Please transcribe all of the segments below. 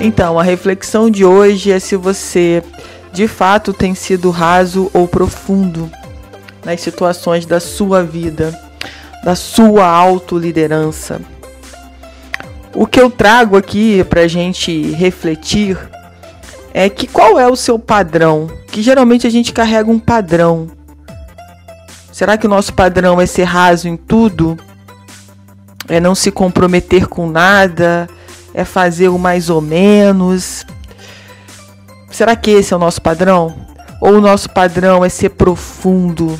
Então, a reflexão de hoje é se você de fato tem sido raso ou profundo nas situações da sua vida, da sua autoliderança. O que eu trago aqui para a gente refletir é que qual é o seu padrão? Que geralmente a gente carrega um padrão. Será que o nosso padrão é ser raso em tudo? É não se comprometer com nada? É fazer o mais ou menos? Será que esse é o nosso padrão? Ou o nosso padrão é ser profundo?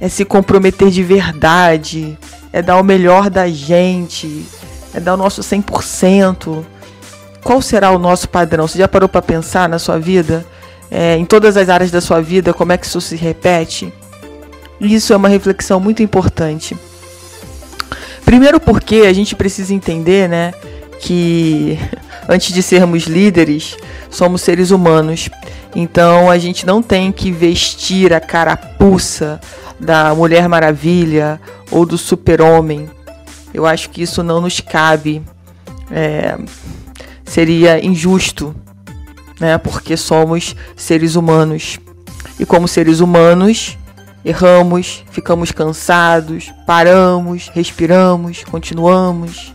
É se comprometer de verdade? É dar o melhor da gente? é dar o nosso 100%. Qual será o nosso padrão? Você já parou para pensar na sua vida? É, em todas as áreas da sua vida, como é que isso se repete? Isso é uma reflexão muito importante. Primeiro porque a gente precisa entender, né, que antes de sermos líderes, somos seres humanos. Então a gente não tem que vestir a carapuça da Mulher Maravilha ou do Super-Homem eu acho que isso não nos cabe. É, seria injusto, né? Porque somos seres humanos. E como seres humanos, erramos, ficamos cansados, paramos, respiramos, continuamos.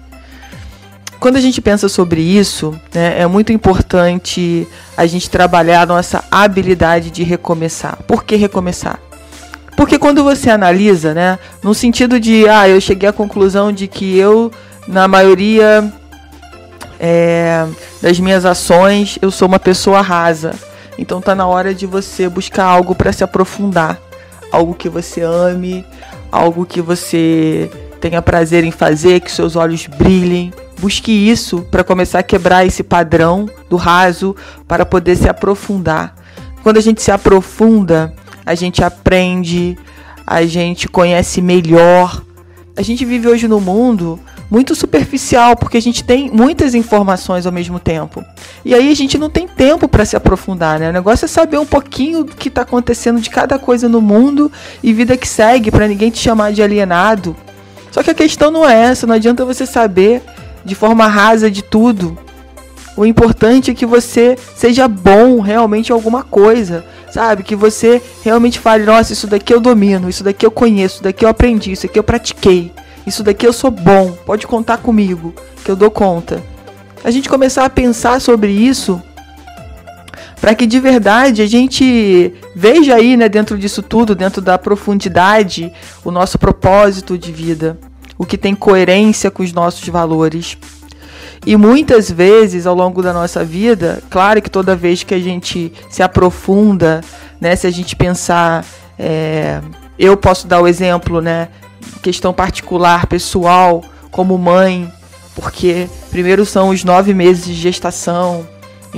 Quando a gente pensa sobre isso, né, é muito importante a gente trabalhar a nossa habilidade de recomeçar. Por que recomeçar? Porque quando você analisa, né, no sentido de, ah, eu cheguei à conclusão de que eu, na maioria é, das minhas ações, eu sou uma pessoa rasa. Então tá na hora de você buscar algo para se aprofundar, algo que você ame, algo que você tenha prazer em fazer, que seus olhos brilhem. Busque isso para começar a quebrar esse padrão do raso, para poder se aprofundar. Quando a gente se aprofunda, a gente aprende, a gente conhece melhor. A gente vive hoje no mundo muito superficial, porque a gente tem muitas informações ao mesmo tempo. E aí a gente não tem tempo para se aprofundar, né? O negócio é saber um pouquinho do que está acontecendo de cada coisa no mundo e vida que segue, para ninguém te chamar de alienado. Só que a questão não é essa, não adianta você saber de forma rasa de tudo. O importante é que você seja bom realmente em alguma coisa. Sabe? Que você realmente fale, nossa, isso daqui eu domino, isso daqui eu conheço, isso daqui eu aprendi, isso daqui eu pratiquei, isso daqui eu sou bom, pode contar comigo, que eu dou conta. A gente começar a pensar sobre isso para que de verdade a gente veja aí, né, dentro disso tudo, dentro da profundidade, o nosso propósito de vida, o que tem coerência com os nossos valores. E muitas vezes ao longo da nossa vida, claro que toda vez que a gente se aprofunda, né, se a gente pensar, é, eu posso dar o exemplo, né, questão particular, pessoal, como mãe, porque primeiro são os nove meses de gestação,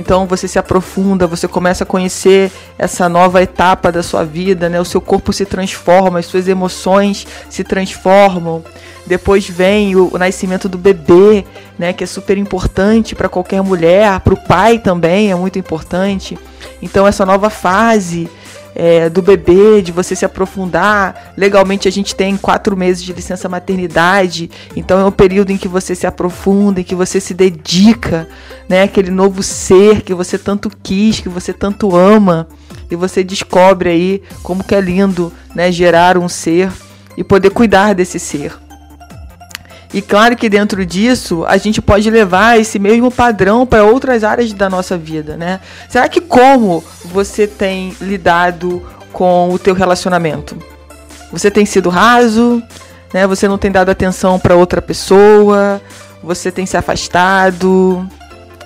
então você se aprofunda, você começa a conhecer essa nova etapa da sua vida, né? O seu corpo se transforma, as suas emoções se transformam. Depois vem o, o nascimento do bebê, né? Que é super importante para qualquer mulher, para o pai também é muito importante. Então essa nova fase é, do bebê, de você se aprofundar. Legalmente a gente tem quatro meses de licença maternidade, então é um período em que você se aprofunda, em que você se dedica, né? Aquele novo ser que você tanto quis, que você tanto ama, e você descobre aí como que é lindo, né? Gerar um ser e poder cuidar desse ser. E claro que dentro disso a gente pode levar esse mesmo padrão para outras áreas da nossa vida, né? Será que como você tem lidado com o teu relacionamento? Você tem sido raso, né? Você não tem dado atenção para outra pessoa, você tem se afastado,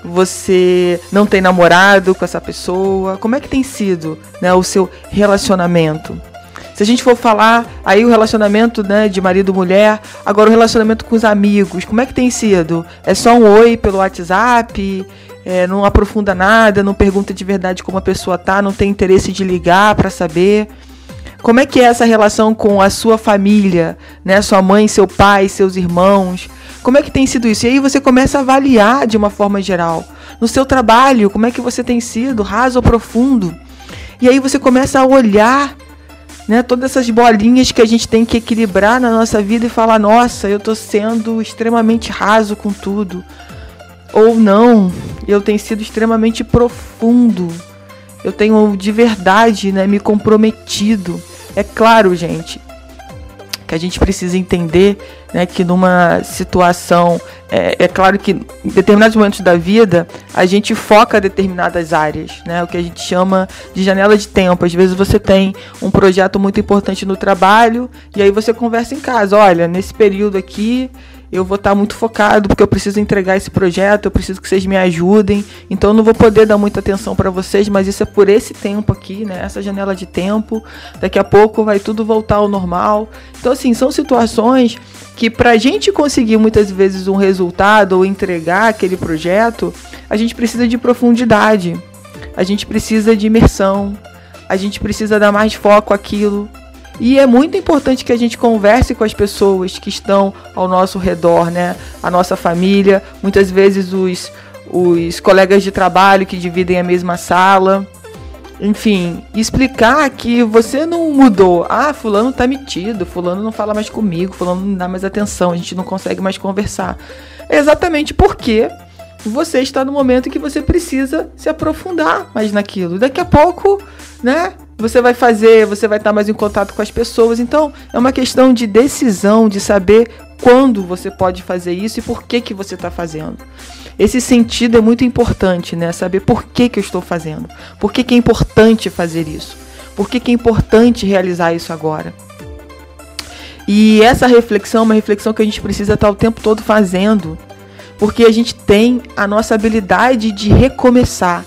você não tem namorado com essa pessoa. Como é que tem sido, né, o seu relacionamento? Se a gente for falar aí o relacionamento né, de marido e mulher, agora o relacionamento com os amigos, como é que tem sido? É só um oi pelo WhatsApp? é, não aprofunda nada, não pergunta de verdade como a pessoa tá, não tem interesse de ligar para saber. Como é que é essa relação com a sua família, né? Sua mãe, seu pai, seus irmãos? Como é que tem sido isso? E aí você começa a avaliar de uma forma geral. No seu trabalho, como é que você tem sido, raso ou profundo? E aí você começa a olhar né, todas essas bolinhas que a gente tem que equilibrar na nossa vida e falar: nossa, eu estou sendo extremamente raso com tudo. Ou não, eu tenho sido extremamente profundo. Eu tenho de verdade né, me comprometido. É claro, gente, que a gente precisa entender né, que numa situação. É, é, claro que em determinados momentos da vida a gente foca determinadas áreas, né, o que a gente chama de janela de tempo. Às vezes você tem um projeto muito importante no trabalho e aí você conversa em casa: olha, nesse período aqui eu vou estar muito focado porque eu preciso entregar esse projeto, eu preciso que vocês me ajudem. Então eu não vou poder dar muita atenção para vocês, mas isso é por esse tempo aqui, né? Essa janela de tempo. Daqui a pouco vai tudo voltar ao normal. Então assim, são situações que para a gente conseguir muitas vezes um resultado ou entregar aquele projeto, a gente precisa de profundidade. A gente precisa de imersão. A gente precisa dar mais foco àquilo. E é muito importante que a gente converse com as pessoas que estão ao nosso redor, né? A nossa família, muitas vezes os, os colegas de trabalho que dividem a mesma sala. Enfim, explicar que você não mudou. Ah, fulano tá metido, fulano não fala mais comigo, fulano não dá mais atenção, a gente não consegue mais conversar. É exatamente porque você está no momento que você precisa se aprofundar mais naquilo. Daqui a pouco, né? você vai fazer, você vai estar mais em contato com as pessoas. Então, é uma questão de decisão, de saber quando você pode fazer isso e por que, que você está fazendo. Esse sentido é muito importante, né? Saber por que, que eu estou fazendo. Por que, que é importante fazer isso. Por que, que é importante realizar isso agora. E essa reflexão é uma reflexão que a gente precisa estar o tempo todo fazendo. Porque a gente tem a nossa habilidade de recomeçar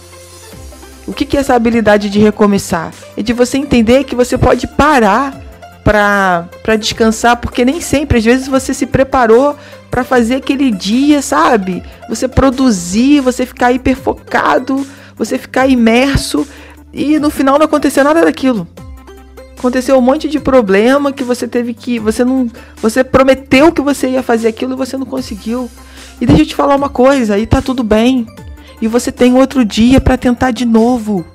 o que, que é essa habilidade de recomeçar? É de você entender que você pode parar para descansar, porque nem sempre, às vezes você se preparou para fazer aquele dia, sabe? Você produzir, você ficar hiperfocado, você ficar imerso e no final não aconteceu nada daquilo. Aconteceu um monte de problema que você teve que, você não, você prometeu que você ia fazer aquilo e você não conseguiu. E deixa eu te falar uma coisa, aí tá tudo bem e você tem outro dia para tentar de novo.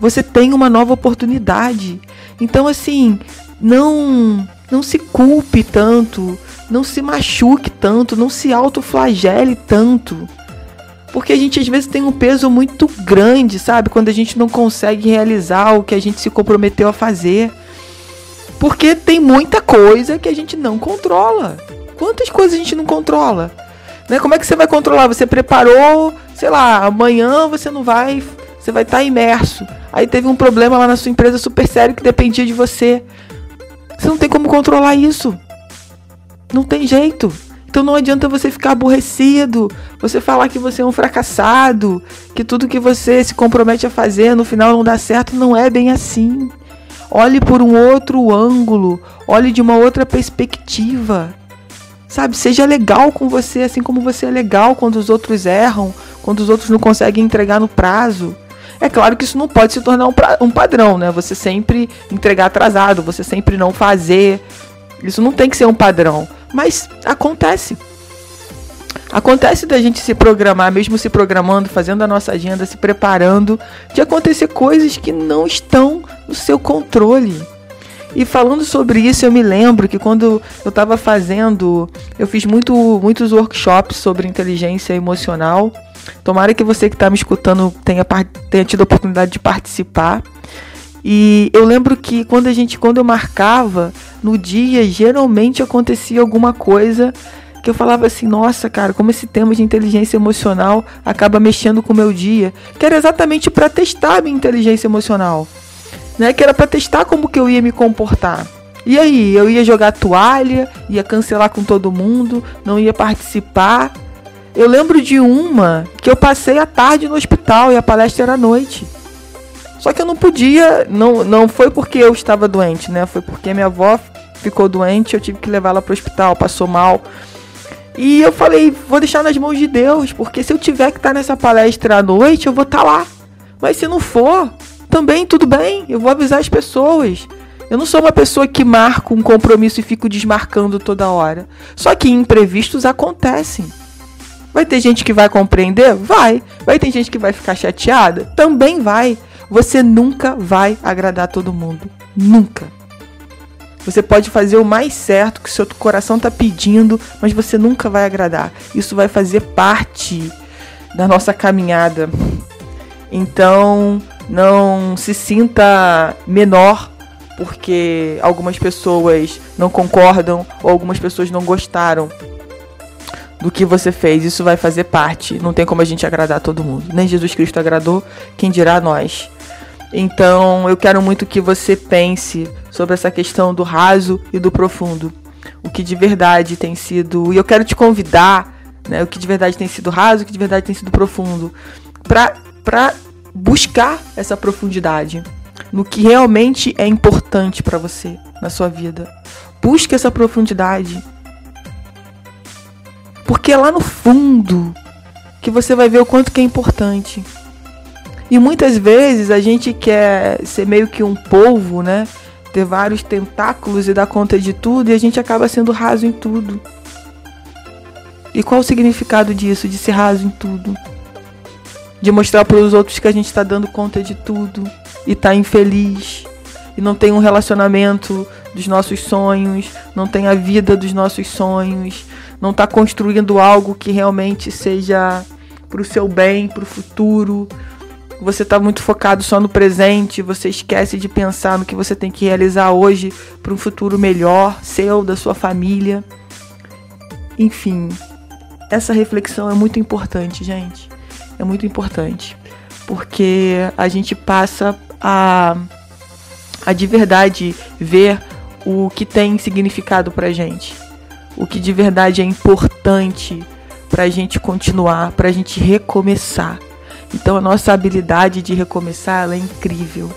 Você tem uma nova oportunidade. Então assim, não não se culpe tanto, não se machuque tanto, não se autoflagele tanto. Porque a gente às vezes tem um peso muito grande, sabe? Quando a gente não consegue realizar o que a gente se comprometeu a fazer. Porque tem muita coisa que a gente não controla. Quantas coisas a gente não controla? Né? Como é que você vai controlar? Você preparou sei lá, amanhã você não vai, você vai estar tá imerso. Aí teve um problema lá na sua empresa super sério que dependia de você. Você não tem como controlar isso. Não tem jeito. Então não adianta você ficar aborrecido, você falar que você é um fracassado, que tudo que você se compromete a fazer no final não dá certo, não é bem assim. Olhe por um outro ângulo, olhe de uma outra perspectiva. Sabe, seja legal com você, assim como você é legal quando os outros erram, quando os outros não conseguem entregar no prazo. É claro que isso não pode se tornar um, um padrão, né? Você sempre entregar atrasado, você sempre não fazer. Isso não tem que ser um padrão. Mas acontece. Acontece da gente se programar, mesmo se programando, fazendo a nossa agenda, se preparando, de acontecer coisas que não estão no seu controle. E falando sobre isso, eu me lembro que quando eu estava fazendo, eu fiz muito, muitos workshops sobre inteligência emocional. Tomara que você que está me escutando tenha, tenha tido a oportunidade de participar. E eu lembro que quando a gente, quando eu marcava no dia, geralmente acontecia alguma coisa que eu falava assim, nossa, cara, como esse tema de inteligência emocional acaba mexendo com o meu dia, que era exatamente para testar a minha inteligência emocional né? Que era para testar como que eu ia me comportar. E aí, eu ia jogar toalha, ia cancelar com todo mundo, não ia participar. Eu lembro de uma que eu passei a tarde no hospital e a palestra era à noite. Só que eu não podia, não, não foi porque eu estava doente, né? Foi porque minha avó ficou doente, eu tive que levá-la para o hospital, passou mal. E eu falei, vou deixar nas mãos de Deus, porque se eu tiver que estar nessa palestra à noite, eu vou estar lá. Mas se não for, também tudo bem, eu vou avisar as pessoas. Eu não sou uma pessoa que marca um compromisso e fico desmarcando toda hora. Só que imprevistos acontecem. Vai ter gente que vai compreender? Vai. Vai ter gente que vai ficar chateada? Também vai. Você nunca vai agradar todo mundo. Nunca. Você pode fazer o mais certo que o seu coração está pedindo, mas você nunca vai agradar. Isso vai fazer parte da nossa caminhada. Então, não se sinta menor porque algumas pessoas não concordam ou algumas pessoas não gostaram do que você fez. Isso vai fazer parte. Não tem como a gente agradar todo mundo. Nem Jesus Cristo agradou, quem dirá nós. Então, eu quero muito que você pense sobre essa questão do raso e do profundo. O que de verdade tem sido. E eu quero te convidar, né? O que de verdade tem sido raso, o que de verdade tem sido profundo. Para buscar essa profundidade no que realmente é importante para você na sua vida. Busque essa profundidade. Porque é lá no fundo que você vai ver o quanto que é importante. E muitas vezes a gente quer ser meio que um polvo, né? Ter vários tentáculos e dar conta de tudo e a gente acaba sendo raso em tudo. E qual o significado disso, de ser raso em tudo? De mostrar para os outros que a gente está dando conta de tudo e está infeliz e não tem um relacionamento dos nossos sonhos, não tem a vida dos nossos sonhos, não está construindo algo que realmente seja para o seu bem, para o futuro, você está muito focado só no presente, você esquece de pensar no que você tem que realizar hoje para um futuro melhor, seu, da sua família. Enfim, essa reflexão é muito importante, gente. É muito importante. Porque a gente passa a, a de verdade ver o que tem significado pra gente. O que de verdade é importante pra gente continuar, pra gente recomeçar. Então a nossa habilidade de recomeçar é incrível.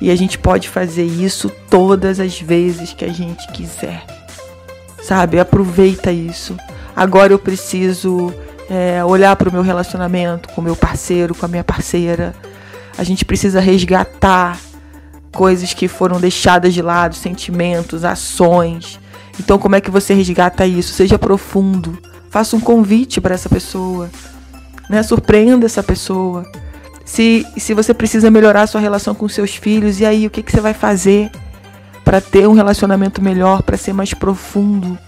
E a gente pode fazer isso todas as vezes que a gente quiser. Sabe? Aproveita isso. Agora eu preciso é, olhar para o meu relacionamento com meu parceiro, com a minha parceira. A gente precisa resgatar coisas que foram deixadas de lado, sentimentos, ações. Então, como é que você resgata isso? Seja profundo. Faça um convite para essa pessoa né? Surpreenda essa pessoa. Se, se você precisa melhorar a sua relação com seus filhos, e aí o que, que você vai fazer para ter um relacionamento melhor, para ser mais profundo?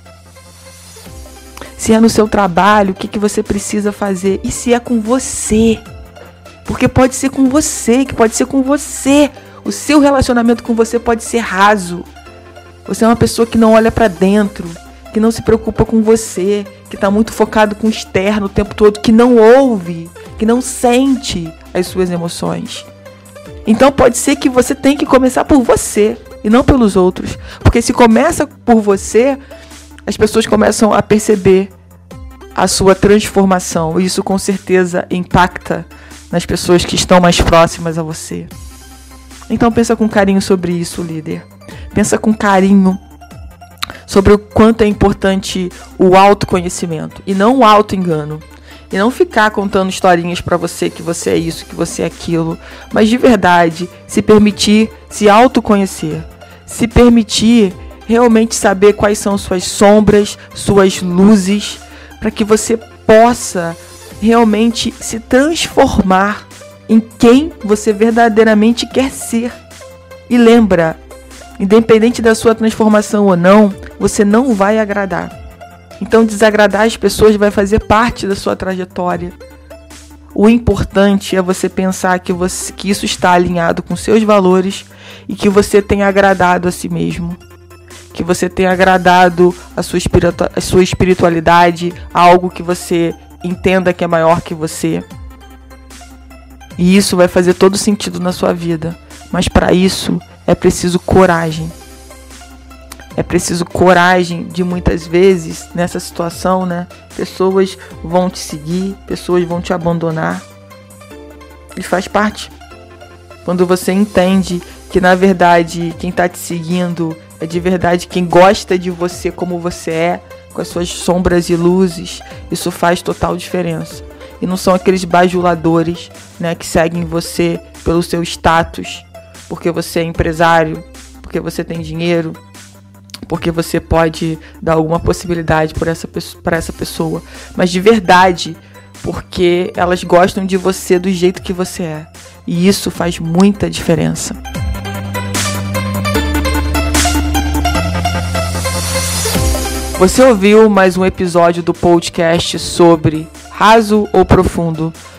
Se é no seu trabalho, o que, que você precisa fazer? E se é com você? Porque pode ser com você, que pode ser com você. O seu relacionamento com você pode ser raso. Você é uma pessoa que não olha para dentro que não se preocupa com você, que está muito focado com o externo o tempo todo, que não ouve, que não sente as suas emoções. Então pode ser que você tenha que começar por você e não pelos outros, porque se começa por você, as pessoas começam a perceber a sua transformação e isso com certeza impacta nas pessoas que estão mais próximas a você. Então pensa com carinho sobre isso, líder. Pensa com carinho sobre o quanto é importante o autoconhecimento e não o auto-engano. E não ficar contando historinhas para você que você é isso, que você é aquilo, mas de verdade se permitir se autoconhecer, se permitir realmente saber quais são suas sombras, suas luzes, para que você possa realmente se transformar em quem você verdadeiramente quer ser. E lembra, Independente da sua transformação ou não, você não vai agradar. Então, desagradar as pessoas vai fazer parte da sua trajetória. O importante é você pensar que, você, que isso está alinhado com seus valores e que você tem agradado a si mesmo. Que você tem agradado a sua, espiritu a sua espiritualidade, a algo que você entenda que é maior que você. E isso vai fazer todo sentido na sua vida. Mas para isso é preciso coragem. É preciso coragem de muitas vezes nessa situação, né? Pessoas vão te seguir, pessoas vão te abandonar. E faz parte. Quando você entende que na verdade quem está te seguindo é de verdade quem gosta de você como você é, com as suas sombras e luzes, isso faz total diferença. E não são aqueles bajuladores né, que seguem você pelo seu status, porque você é empresário, porque você tem dinheiro, porque você pode dar alguma possibilidade para essa, essa pessoa, mas de verdade, porque elas gostam de você do jeito que você é. E isso faz muita diferença. Você ouviu mais um episódio do podcast sobre raso ou profundo